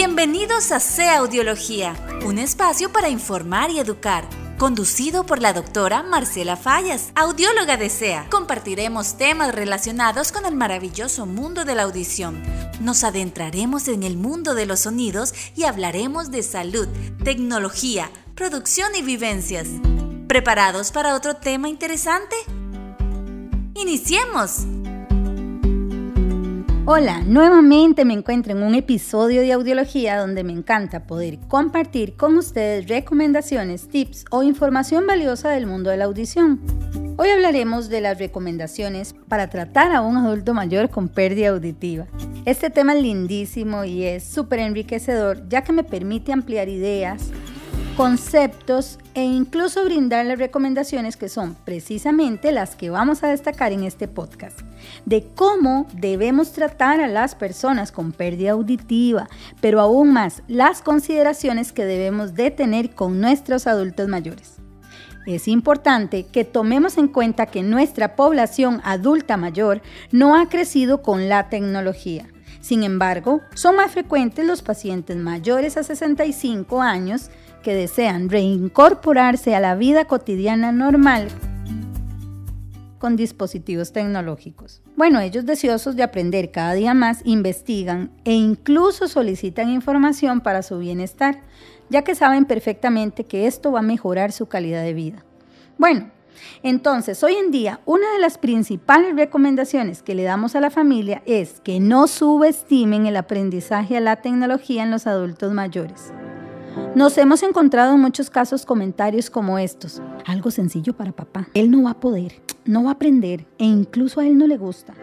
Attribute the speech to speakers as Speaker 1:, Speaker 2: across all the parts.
Speaker 1: Bienvenidos a Sea Audiología, un espacio para informar y educar. Conducido por la doctora Marcela Fallas, audióloga de SEA. Compartiremos temas relacionados con el maravilloso mundo de la audición. Nos adentraremos en el mundo de los sonidos y hablaremos de salud, tecnología, producción y vivencias. ¿Preparados para otro tema interesante? ¡Iniciemos!
Speaker 2: Hola, nuevamente me encuentro en un episodio de Audiología donde me encanta poder compartir con ustedes recomendaciones, tips o información valiosa del mundo de la audición. Hoy hablaremos de las recomendaciones para tratar a un adulto mayor con pérdida auditiva. Este tema es lindísimo y es súper enriquecedor ya que me permite ampliar ideas, conceptos e incluso brindar las recomendaciones que son precisamente las que vamos a destacar en este podcast, de cómo debemos tratar a las personas con pérdida auditiva, pero aún más las consideraciones que debemos de tener con nuestros adultos mayores. Es importante que tomemos en cuenta que nuestra población adulta mayor no ha crecido con la tecnología. Sin embargo, son más frecuentes los pacientes mayores a 65 años que desean reincorporarse a la vida cotidiana normal con dispositivos tecnológicos. Bueno, ellos deseosos de aprender cada día más investigan e incluso solicitan información para su bienestar, ya que saben perfectamente que esto va a mejorar su calidad de vida. Bueno, entonces, hoy en día, una de las principales recomendaciones que le damos a la familia es que no subestimen el aprendizaje a la tecnología en los adultos mayores. Nos hemos encontrado en muchos casos comentarios como estos. Algo sencillo para papá. Él no va a poder, no va a aprender e incluso a él no le gusta.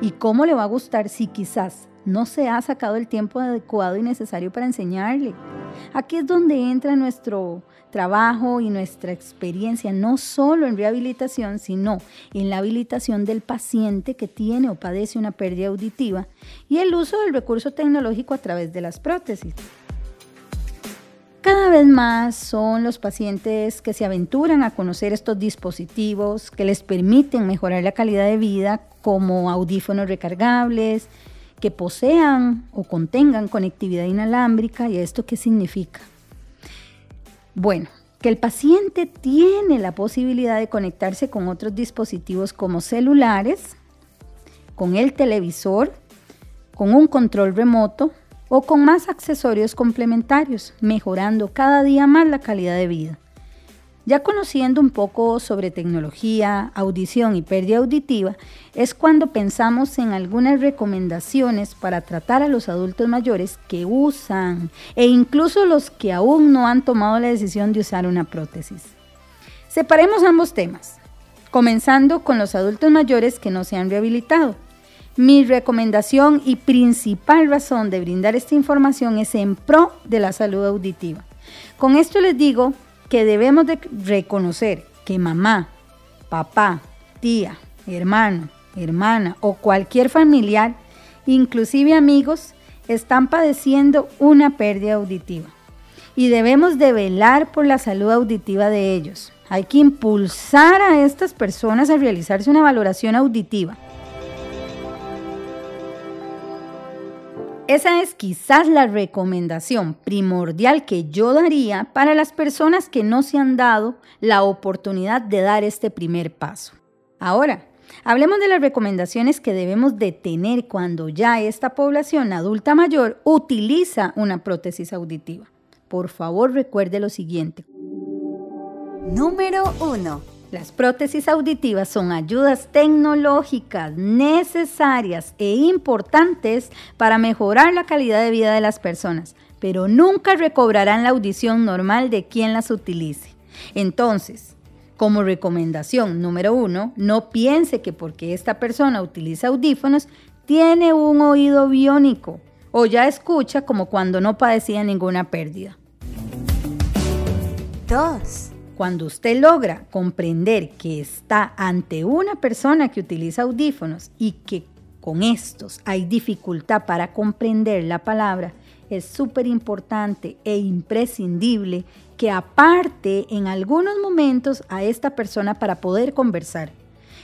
Speaker 2: ¿Y cómo le va a gustar si quizás no se ha sacado el tiempo adecuado y necesario para enseñarle? Aquí es donde entra nuestro trabajo y nuestra experiencia, no solo en rehabilitación, sino en la habilitación del paciente que tiene o padece una pérdida auditiva y el uso del recurso tecnológico a través de las prótesis. Cada vez más son los pacientes que se aventuran a conocer estos dispositivos que les permiten mejorar la calidad de vida como audífonos recargables, que posean o contengan conectividad inalámbrica. ¿Y esto qué significa? Bueno, que el paciente tiene la posibilidad de conectarse con otros dispositivos como celulares, con el televisor, con un control remoto, o con más accesorios complementarios, mejorando cada día más la calidad de vida. Ya conociendo un poco sobre tecnología, audición y pérdida auditiva, es cuando pensamos en algunas recomendaciones para tratar a los adultos mayores que usan e incluso los que aún no han tomado la decisión de usar una prótesis. Separemos ambos temas, comenzando con los adultos mayores que no se han rehabilitado. Mi recomendación y principal razón de brindar esta información es en pro de la salud auditiva. Con esto les digo que debemos de reconocer que mamá, papá, tía, hermano, hermana o cualquier familiar, inclusive amigos, están padeciendo una pérdida auditiva. Y debemos de velar por la salud auditiva de ellos. Hay que impulsar a estas personas a realizarse una valoración auditiva Esa es quizás la recomendación primordial que yo daría para las personas que no se han dado la oportunidad de dar este primer paso. Ahora, hablemos de las recomendaciones que debemos de tener cuando ya esta población adulta mayor utiliza una prótesis auditiva. Por favor, recuerde lo siguiente.
Speaker 1: Número 1
Speaker 2: las prótesis auditivas son ayudas tecnológicas necesarias e importantes para mejorar la calidad de vida de las personas, pero nunca recobrarán la audición normal de quien las utilice. Entonces, como recomendación número uno, no piense que porque esta persona utiliza audífonos, tiene un oído biónico o ya escucha como cuando no padecía ninguna pérdida.
Speaker 1: 2.
Speaker 2: Cuando usted logra comprender que está ante una persona que utiliza audífonos y que con estos hay dificultad para comprender la palabra, es súper importante e imprescindible que aparte en algunos momentos a esta persona para poder conversar.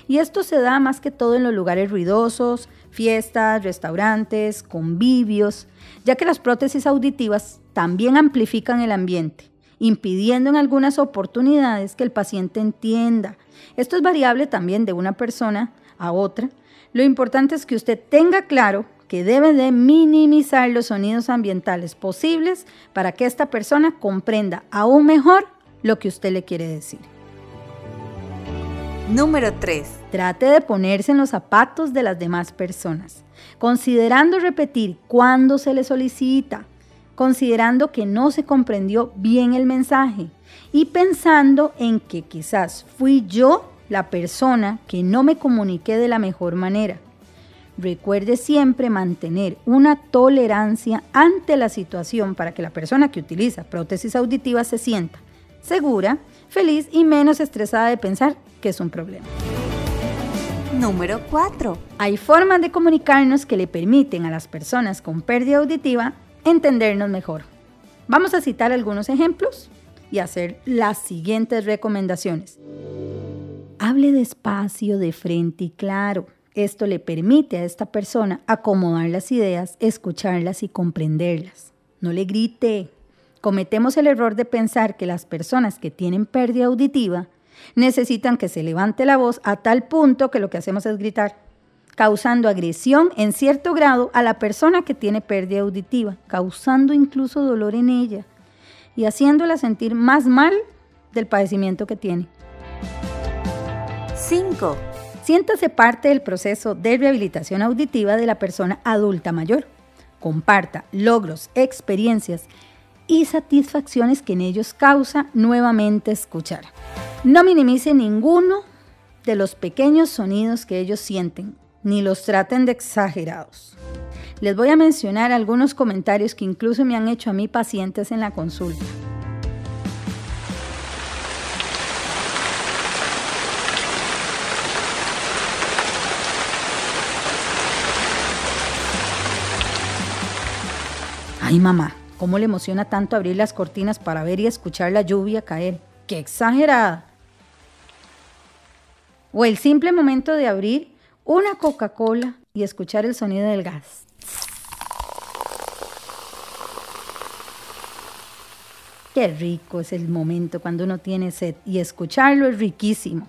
Speaker 2: Y esto se da más que todo en los lugares ruidosos, fiestas, restaurantes, convivios, ya que las prótesis auditivas también amplifican el ambiente, impidiendo en algunas oportunidades que el paciente entienda. Esto es variable también de una persona a otra. Lo importante es que usted tenga claro que debe de minimizar los sonidos ambientales posibles para que esta persona comprenda aún mejor lo que usted le quiere decir.
Speaker 1: Número 3.
Speaker 2: Trate de ponerse en los zapatos de las demás personas, considerando repetir cuando se le solicita, considerando que no se comprendió bien el mensaje y pensando en que quizás fui yo la persona que no me comuniqué de la mejor manera. Recuerde siempre mantener una tolerancia ante la situación para que la persona que utiliza prótesis auditiva se sienta segura, feliz y menos estresada de pensar que es un problema.
Speaker 1: Número 4.
Speaker 2: Hay formas de comunicarnos que le permiten a las personas con pérdida auditiva entendernos mejor. Vamos a citar algunos ejemplos y hacer las siguientes recomendaciones. Hable despacio, de frente y claro. Esto le permite a esta persona acomodar las ideas, escucharlas y comprenderlas. No le grite, cometemos el error de pensar que las personas que tienen pérdida auditiva necesitan que se levante la voz a tal punto que lo que hacemos es gritar, causando agresión en cierto grado a la persona que tiene pérdida auditiva, causando incluso dolor en ella y haciéndola sentir más mal del padecimiento que tiene.
Speaker 1: 5.
Speaker 2: Siéntase parte del proceso de rehabilitación auditiva de la persona adulta mayor. Comparta logros, experiencias y satisfacciones que en ellos causa nuevamente escuchar. No minimice ninguno de los pequeños sonidos que ellos sienten, ni los traten de exagerados. Les voy a mencionar algunos comentarios que incluso me han hecho a mí pacientes en la consulta. Ay mamá, ¿Cómo le emociona tanto abrir las cortinas para ver y escuchar la lluvia caer? ¡Qué exagerada! O el simple momento de abrir una Coca-Cola y escuchar el sonido del gas. Qué rico es el momento cuando uno tiene sed y escucharlo es riquísimo,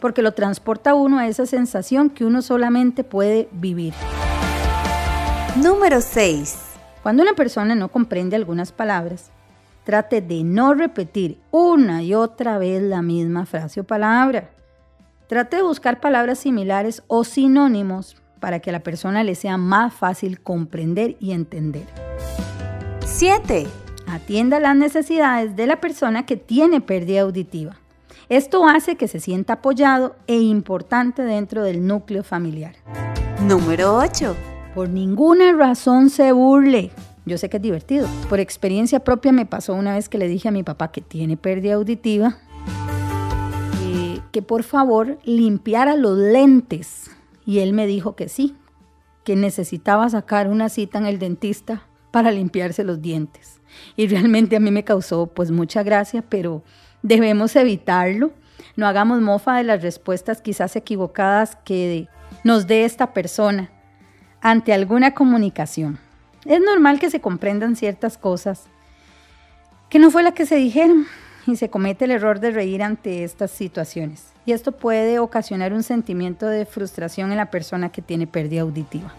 Speaker 2: porque lo transporta a uno a esa sensación que uno solamente puede vivir.
Speaker 1: Número 6.
Speaker 2: Cuando una persona no comprende algunas palabras, trate de no repetir una y otra vez la misma frase o palabra. Trate de buscar palabras similares o sinónimos para que a la persona le sea más fácil comprender y entender.
Speaker 1: 7.
Speaker 2: Atienda las necesidades de la persona que tiene pérdida auditiva. Esto hace que se sienta apoyado e importante dentro del núcleo familiar.
Speaker 1: Número 8.
Speaker 2: Por ninguna razón se burle. Yo sé que es divertido. Por experiencia propia me pasó una vez que le dije a mi papá que tiene pérdida auditiva que por favor limpiara los lentes. Y él me dijo que sí, que necesitaba sacar una cita en el dentista para limpiarse los dientes. Y realmente a mí me causó pues mucha gracia, pero debemos evitarlo. No hagamos mofa de las respuestas quizás equivocadas que nos dé esta persona ante alguna comunicación. Es normal que se comprendan ciertas cosas que no fue la que se dijeron y se comete el error de reír ante estas situaciones. Y esto puede ocasionar un sentimiento de frustración en la persona que tiene pérdida auditiva.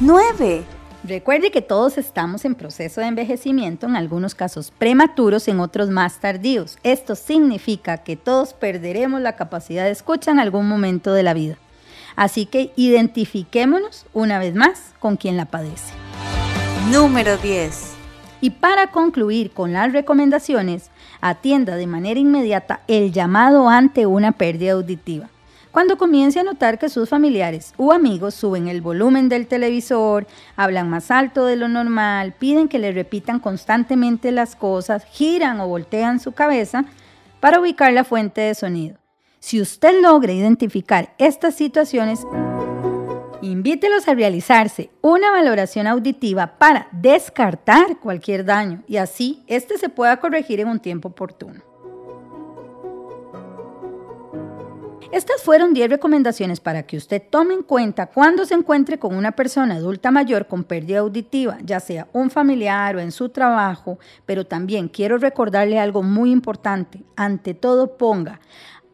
Speaker 1: 9.
Speaker 2: Recuerde que todos estamos en proceso de envejecimiento, en algunos casos prematuros, en otros más tardíos. Esto significa que todos perderemos la capacidad de escucha en algún momento de la vida. Así que identifiquémonos una vez más con quien la padece.
Speaker 1: Número 10.
Speaker 2: Y para concluir con las recomendaciones, atienda de manera inmediata el llamado ante una pérdida auditiva. Cuando comience a notar que sus familiares u amigos suben el volumen del televisor, hablan más alto de lo normal, piden que le repitan constantemente las cosas, giran o voltean su cabeza para ubicar la fuente de sonido. Si usted logra identificar estas situaciones, invítelos a realizarse una valoración auditiva para descartar cualquier daño y así este se pueda corregir en un tiempo oportuno. Estas fueron 10 recomendaciones para que usted tome en cuenta cuando se encuentre con una persona adulta mayor con pérdida auditiva, ya sea un familiar o en su trabajo, pero también quiero recordarle algo muy importante. Ante todo ponga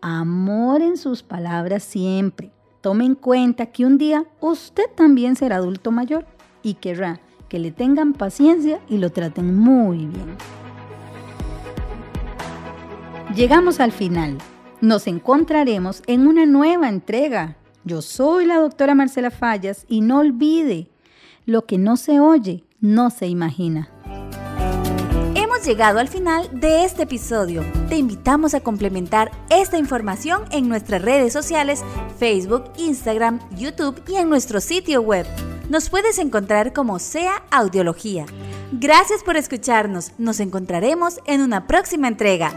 Speaker 2: amor en sus palabras siempre. Tome en cuenta que un día usted también será adulto mayor y querrá que le tengan paciencia y lo traten muy bien. Llegamos al final. Nos encontraremos en una nueva entrega. Yo soy la doctora Marcela Fallas y no olvide, lo que no se oye, no se imagina.
Speaker 1: Llegado al final de este episodio. Te invitamos a complementar esta información en nuestras redes sociales, Facebook, Instagram, YouTube y en nuestro sitio web. Nos puedes encontrar como sea Audiología. Gracias por escucharnos. Nos encontraremos en una próxima entrega.